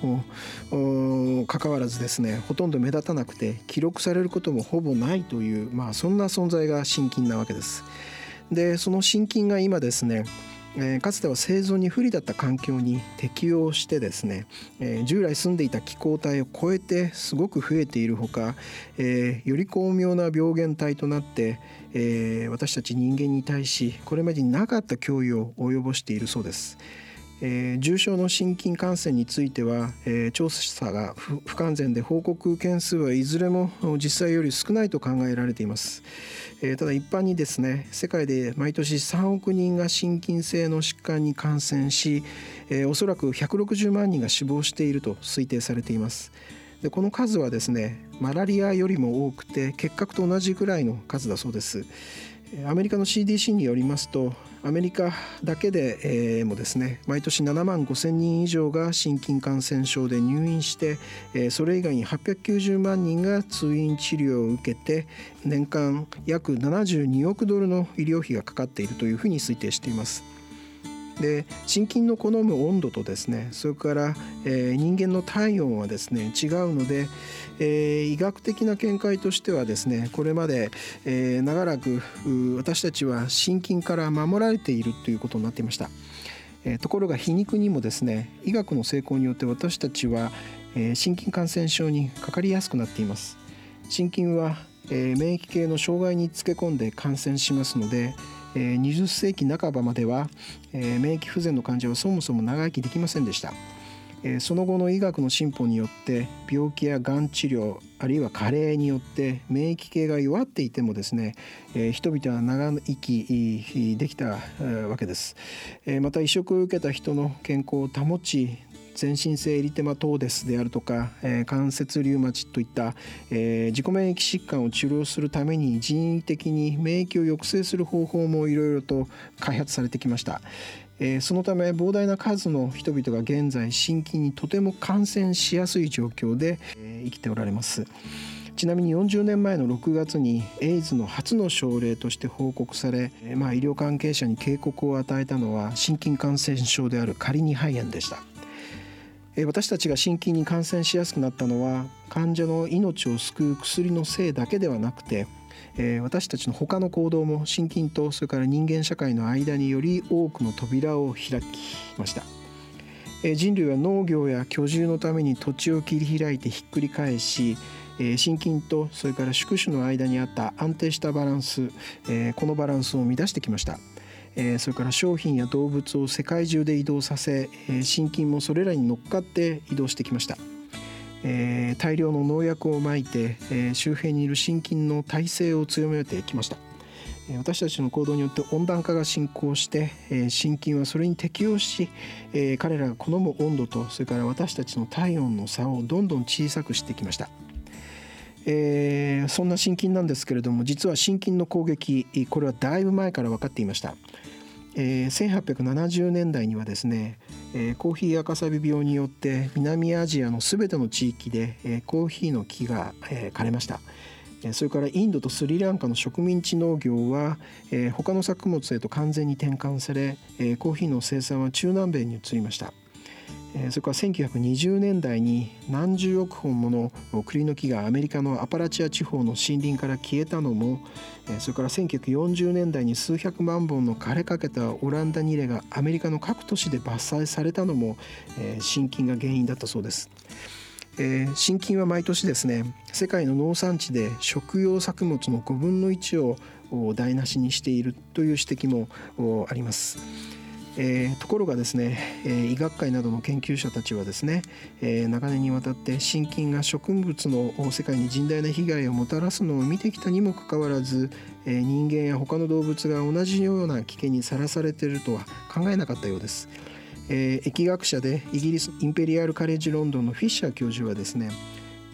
かかわらずですねほとんど目立たなくて記録されることもほぼないという、まあ、そんな存在が心筋なわけです。でその心筋が今ですねえーかつては生存に不利だった環境に適応してですね、えー従来住んでいた気候帯を超えてすごく増えているほか、えーより巧妙な病原体となって、え私たち人間に対しこれまでになかった脅威を及ぼしているそうです。えー重症の心筋感染については、えー調査が不完全で報告件数はいずれも実際より少ないと考えられています。えーただ一般にですね世界で毎年3億人が心筋性の疾患に感染し、えーおそらく160万人が死亡していると推定されています。でこの数はですねマラリアよりも多くて結核と同じくらいの数だそうです。アメリカの CDC によりますとアメリカだけで、えもですね毎年7万5,000人以上が心筋感染症で入院して、えそれ以外に890万人が通院治療を受けて年間約72億ドルの医療費がかかっているというふうに推定しています。で心筋の好む温度とですねそれから、えー人間の体温はですね違うので、えー医学的な見解としてはですねこれまで、えー長らく私たちは心筋から守られているということになっていました。えーところが皮肉にもですね医学の成功によって私たちは、えー心筋感染症にかかりやすくなっています。心筋は、えー免疫系の障害につけ込んで感染しますので、えー20世紀半ばまでは、え免疫不全の患者はそもそも長生きできませんでした。えその後の医学の進歩によって病気やがん治療あるいは加齢によって免疫系が弱っていてもですね、え人々は長生きできたわけです。えまた移植を受けた人の健康を保ち全身性エリテマトーデスであるとか、えー関節リウマチといった、えー自己免疫疾患を治療するために人為的に免疫を抑制する方法もいろいろと開発されてきました。えーそのため膨大な数の人々が現在心筋にとても感染しやすい状況で、えー生きておられます。ちなみに40年前の6月にエイズの初の症例として報告され、えまあ、医療関係者に警告を与えたのは心筋感染症であるカリニ肺炎でした。私たちが心筋に感染しやすくなったのは患者の命を救う薬のせいだけではなくて、私たちの他の行動も心筋とそれから人間社会の間により多くの扉を開きました。人類は農業や居住のために土地を切り開いてひっくり返し、心筋とそれから宿主の間にあった安定したバランス、このバランスを乱してきました。えそれから商品や動物を世界中で移動させ、え心筋もそれらに乗っかって移動してきました。え大量の農薬をまいて、え周辺にいる心筋の耐性を強めてきました。私たちの行動によって温暖化が進行して、心筋はそれに適応し、彼らが好む温度とそれから私たちの体温の差をどんどん小さくしてきました。えーそんな心筋なんですけれども実は心筋の攻撃これはだいぶ前から分かっていました。え1870年代にはですね、えコーヒー赤サビ病によって南アジアのすべての地域で、えコーヒーの木が、え枯れました。それからインドとスリランカの植民地農業は、え他の作物へと完全に転換され、えコーヒーの生産は中南米に移りました。えそれから1920年代に何十億本もの栗の木がアメリカのアパラチア地方の森林から消えたのもえそれから1940年代に数百万本の枯れかけたオランダニレがアメリカの各都市で伐採されたのも、えー心筋が原因だったそうです。えー心筋は毎年ですね世界の農産地で食用作物の5分の1を台無しにしているという指摘もあります。えーところがですね、えー医学会などの研究者たちはですね、えー長年にわたって心筋が植物の世界に甚大な被害をもたらすのを見てきたにもかかわらず、えー人間や他の動物が同じような危険にさらされているとは考えなかったようです。えー疫学者でイギリスインペリアル・カレッジ・ロンドンのフィッシャー教授はですね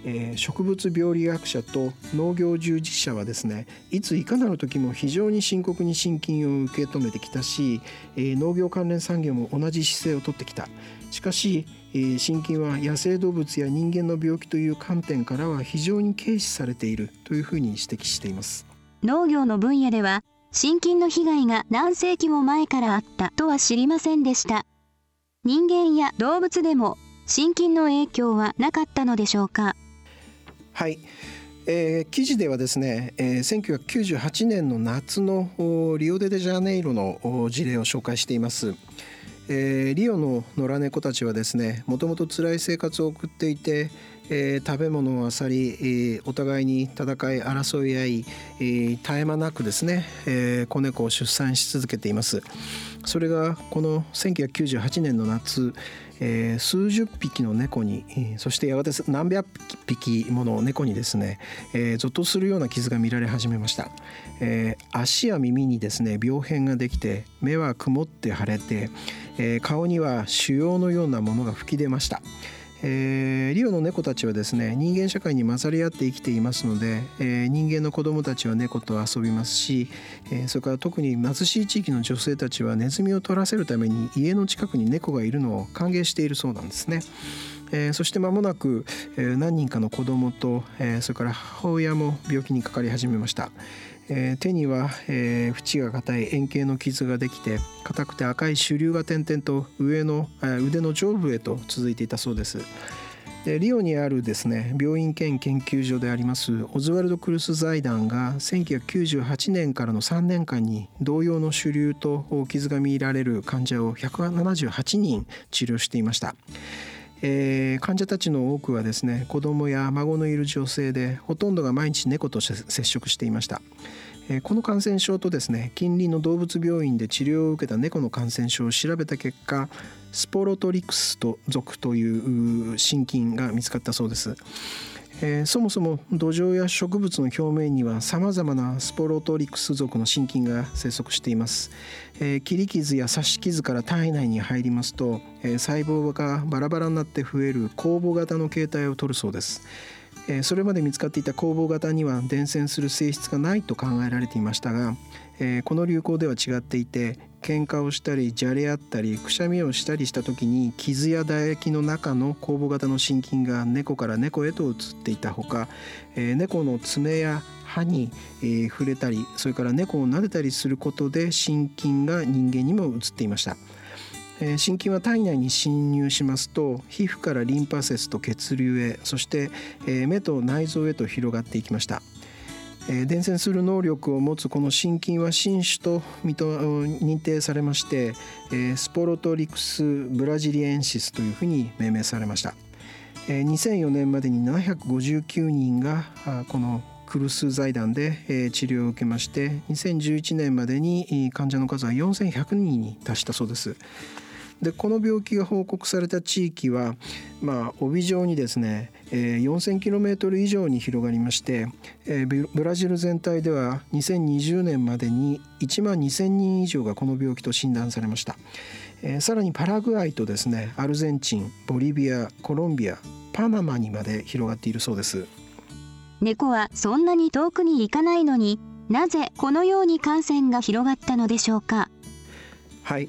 えー植物病理学者と農業従事者はですねいついかなる時も非常に深刻に心筋を受け止めてきたし、えー農業関連産業も同じ姿勢をとってきたしかし、えー心筋は野生動物や人間の病気という観点からは非常に軽視されているというふうに指摘しています。農業の分野では、心筋の被害が何世紀も前からあったとは知りませんでした。人間や動物でも心筋の影響はなかったのでしょうか。はい、えー記事ではですね、えー1998年の夏のリオデジャネイロの事例を紹介しています。えーリオの野良猫たちはですねもともと辛い生活を送っていて、えー食べ物を漁り、えーお互いに戦い争い合い、えー絶え間なくですね、えー子猫を出産し続けていますそれがこの1998年の夏、えー数十匹の猫に、そしてやがて何百匹もの猫にですね、えーゾッとするような傷が見られ始めました、えー足や耳にですね病変ができて目は曇って腫れて、えー顔には腫瘍のようなものが吹き出ました。えーリオの猫たちはですね人間社会に混ざり合って生きていますので、えー人間の子供たちは猫と遊びますし、えーそれから特に貧しい地域の女性たちはネズミを取らせるために家の近くに猫がいるのを歓迎しているそうなんですね。えーそして間もなく、えー何人かの子供と、えーそれから母親も病気にかかり始めました。えー手には、えー縁が硬い円形の傷ができて硬くて赤い腫瘤が点々と上の、えー腕の上部へと続いていたそうです。でリオにあるですね病院兼研究所でありますオズワルド・クルス財団が1998年からの3年間に同様の腫瘤と傷が見られる患者を178人治療していました。えー患者たちの多くはですね子供や孫のいる女性でほとんどが毎日猫と接触していました、えーこの感染症とですね近隣の動物病院で治療を受けた猫の感染症を調べた結果スポロトリクスと属というう心筋が見つかったそうです。えーそもそも土壌や植物の表面にはさまざまなスポロトリクス属の心筋が生息しています、えー切り傷や刺し傷から体内に入りますと、えー細胞がバラバラになって増える酵母型の形態をとるそうです。えそれまで見つかっていた酵母型には伝染する性質がないと考えられていましたが、えこの流行では違っていて喧嘩をしたりじゃれ合ったりくしゃみをしたりした時に傷や唾液の中の酵母型の心筋が猫から猫へと移っていたほか、え猫の爪や歯に、え触れたりそれから猫を撫でたりすることで心筋が人間にも移っていました。心筋は体内に侵入しますと皮膚からリンパ節と血流へそして、目と内臓へと広がっていきました。伝染する能力を持つこの心筋は新種と認定されまして、スポロトリクス・ブラジリエンシスというふうに命名されました。えー2004年までに759人がこのクルス財団で、治療を受けまして2011年までに患者の数は4100人に達したそうです。でこの病気が報告された地域は、まあ、帯状にですね、えー 4000km 以上に広がりまして、えーブブラジル全体では2020年までに1万2000人以上がこの病気と診断されました、えーさらにパラグアイとですねアルゼンチンボリビアコロンビアパナマにまで広がっているそうです。猫はそんなに遠くに行かないのになぜこのように感染が広がったのでしょうか？はい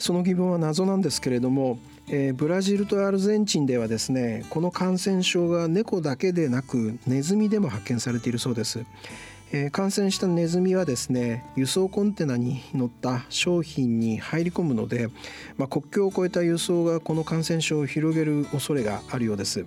その疑問は謎なんですけれども、えー、ブラジルとアルゼンチンではですねこの感染症が猫だけでなくネズミでも発見されているそうです。えー、感染したネズミはですね輸送コンテナに乗った商品に入り込むので、まあ、国境を越えた輸送がこの感染症を広げる恐れがあるようです。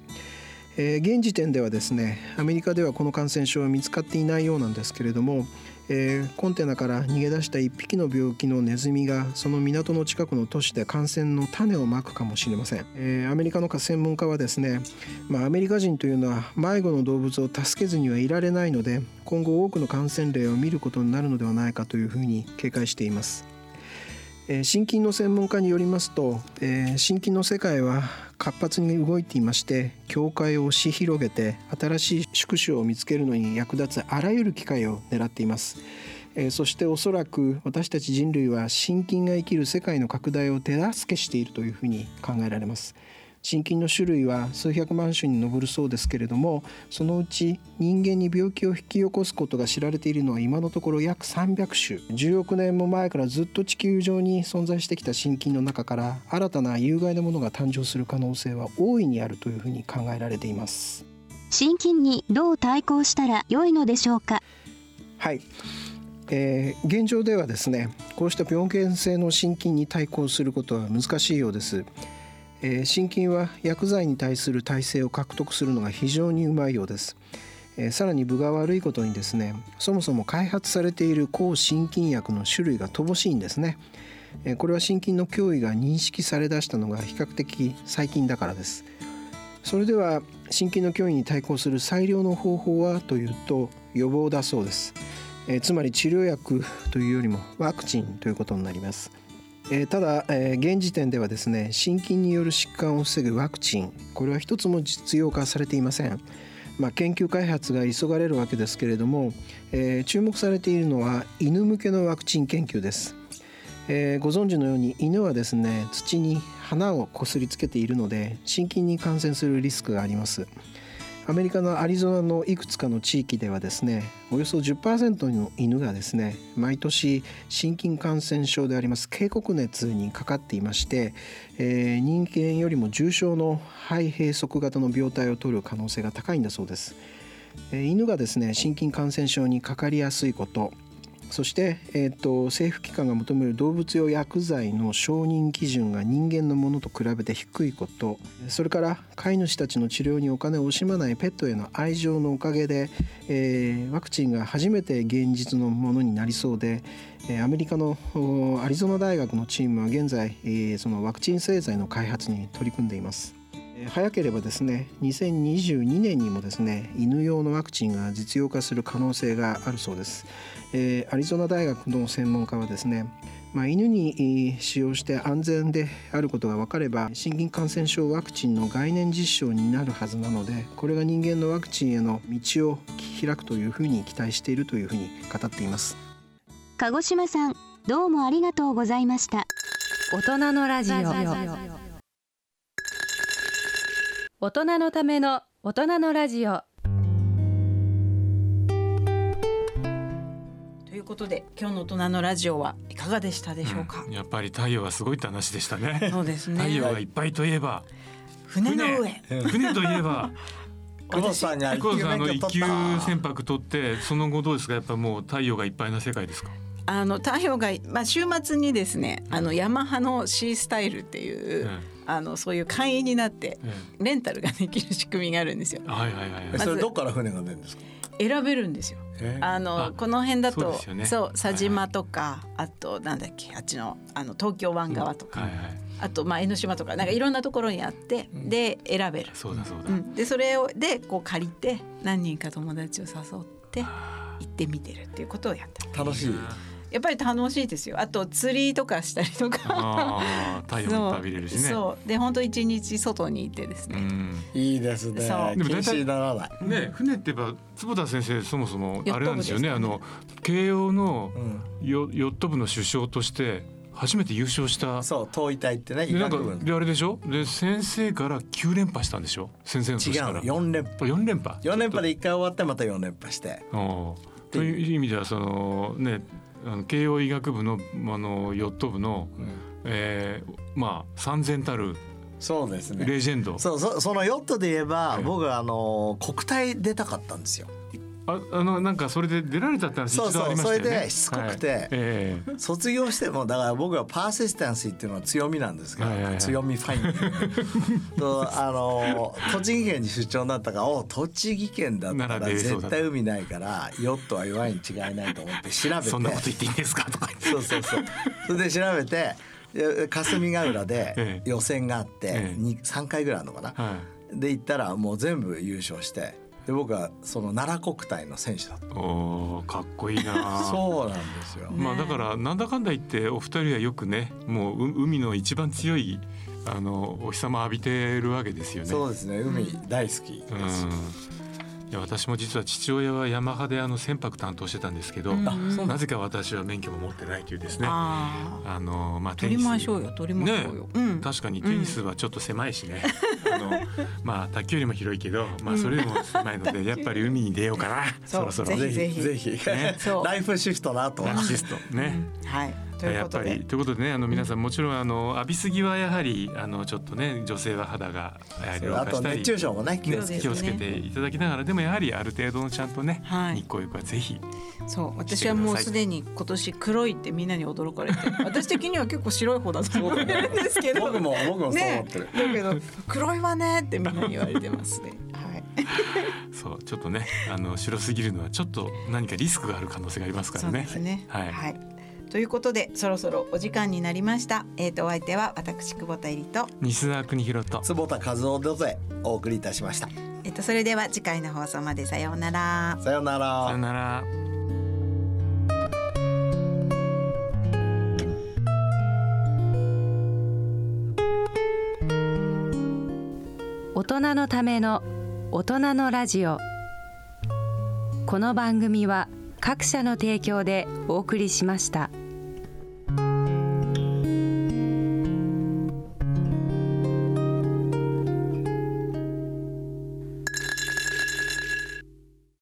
えー、現時点ではですねアメリカではこの感染症は見つかっていないようなんですけれども、えー、コンテナから逃げ出した1匹の病気のネズミがその港の近くの都市で感染の種をまくかもしれません、えー、アメリカの専門家はですね、まあ、アメリカ人というのは迷子の動物を助けずにはいられないので今後多くの感染例を見ることになるのではないかというふうに警戒しています。心筋の専門家によりますと、えー、心筋の世界は活発に動いていまして境界を押し広げて新しい宿主を見つけるのに役立つあらゆる機会を狙っています、えー、そしておそらく私たち人類は心筋が生きる世界の拡大を手助けしているというふうに考えられます。心筋の種類は数百万種に上るそうですけれどもそのうち人間に病気を引き起こすことが知られているのは今のところ約300種。10億年も前からずっと地球上に存在してきた心筋の中から新たな有害なものが誕生する可能性は大いにあるというふうに考えられています。心筋にどう対抗したら良いのでしょうか？はい。えー、現状ではですねこうした病原性の心筋に対抗することは難しいようですえー、心筋は薬剤に対する耐性を獲得するのが非常にうまいようです。えー、さらに分が悪いことにですねそもそも開発されている抗心筋薬の種類が乏しいんですね、えー、これは心筋の脅威が認識されだしたのが比較的最近だからです。それでは心筋の脅威に対抗する最良の方法はというと予防だそうです、えー、つまり治療薬というよりもワクチンということになります。えー、ただ、えー、現時点ではですね心筋による疾患を防ぐワクチンこれは一つも実用化されていません。まあ、研究開発が急がれるわけですけれども、えー、注目されているのは犬向けのワクチン研究です、え、ご存知のように犬はですね土に花をこすりつけているので心筋に感染するリスクがありますアメリカのアリゾナのいくつかの地域ではですねおよそ10%の犬がですね毎年心筋感染症であります警告熱にかかっていまして、えー、人間よりも重症の肺閉塞型の病態を取る可能性が高いんだそうです。犬がですね心筋感染症にかかりやすいことそして、えーと、政府機関が求める動物用薬剤の承認基準が人間のものと比べて低いことそれから飼い主たちの治療にお金を惜しまないペットへの愛情のおかげで、えー、ワクチンが初めて現実のものになりそうでアメリカのアリゾナ大学のチームは現在、えー、そのワクチン製剤の開発に取り組んでいます。早ければですね2022年にもですね犬用のワクチンが実用化する可能性があるそうです、えー、アリゾナ大学の専門家はですねまあ、犬に使用して安全であることが分かれば心筋感染症ワクチンの概念実証になるはずなのでこれが人間のワクチンへの道を開くというふうに期待しているというふうに語っています。鹿児島さんどうもありがとうございました。大人のラジオ大人のための大人のラジオ。ということで今日の大人のラジオはいかがでしたでしょうか、うん、やっぱり太陽はすごいって話でしたね。そうですね。太陽がいっぱいといえば。船の上。船といえば。久保さんが一級船舶取ってその後どうですか？やっぱもう太陽がいっぱいな世界ですか？あの太陽が、まあ、週末にですね、あのヤマハのシースタイルっていう、うん、あのそういう会員になってレンタルができる仕組みがあるんですよ。はいはいはい、ま、それどっから船が出るんですか？選べるんですよ。あのこの辺だとそう、ね,、佐島とか、はいはい、あとなんだっけあっちのあの東京湾側とか、うん。はいはい、あとまあ江ノ島とかなんかいろんなところにあって、うん、で選べる。そうだそうだ。うん、でそれをでこう借りて何人か友達を誘って行ってみてるっていうことをやって楽しい。やっぱり楽しいですよ。あと釣りとかしたりとか。太陽も浴びれるしね。そう。で本当一日外にいてですね、いいですね。でも大体ならない。ね船って言えば坪田先生そもそもあれなんですよね、ね、あの慶応のヨ,、ヨット部の首相として初めて優勝した。そう東医大ってねなんかであれでしょ？で先生から9連覇したんでしょ？先生の違年から。うの。4連覇。あ4連覇。4連覇で1回終わってまた4連覇して。という意味ではそのねあの慶応医学部のあのヨット部の、えーまあ三千たるそうですね。レジェンド、そうそそのヨットで言えば、ええ。僕はあの国体出たかったんですよああのなんかそれで出られたって話そうそう一度ありましたよね。それでしつこくてはい。ええ。卒業してもだから僕はパーシスタンスっていうのは強みなんですけど、はいはいはい。強みファイン。とあの栃木県に出張になったからお栃木県だったなら絶対海ないからヨットは弱いに違いないと思って調べて。そんなこと言っていいんですか？とか。言って。そうそうそう。それで調べてで霞ヶ浦でええ。予選があって、ええ。に3回ぐらいあるのかな、はで行ったらもう全部優勝してで僕はその奈良国体の選手だったい。おーかっこいいな。そうなんですよ。まあだからなんだかんだ言ってお二人はよくねもうう海の一番強いあのお日様浴びてるわけですよね。そうですね海大好きうんです。いや私も実は父親はヤマハであの船舶担当してたんですけど、なぜか私は免許も持ってないというですね。あのまあテ取ニスりましょうよ取りましょうよ、うん。確かにテニスはちょっと狭いしね、あのまあ卓球よりも広いけど、まあそれでも狭いので、やっぱり海に出ようかな。そろそろぜひぜひ。ぜひ、ライフシフトの後はアシスト。ね。はいというやっぱことで。りということでねあの皆さんもちろんあの浴びすぎはやはりあのちょっとね女性は肌がやはり老あと化したり熱中症もね気をつけて。気をつけていただきながらでもやはりある程度のちゃんとね、はい。日光浴はぜひそう私はもうすでに今年黒いってみんなに驚かれて。私的には結構白い方だと思ってるんですけど。僕も僕もそう思ねってる、だけど黒いわねってみんなに言われてますね。はい。そうちょっとねあの白すぎるのはちょっと何かリスクがある可能性がありますからね。そうです。ね。はいということでそろそろお時間になりました。えっ、とお相手は私久保田入と。西澤邦弘と。坪田和夫でぜお送りいたしました。えっ、とそれでは次回の放送までさようなら。さようなら。さよなら。大人のための大人のラジオ。この番組は各社の提供でお送りしました。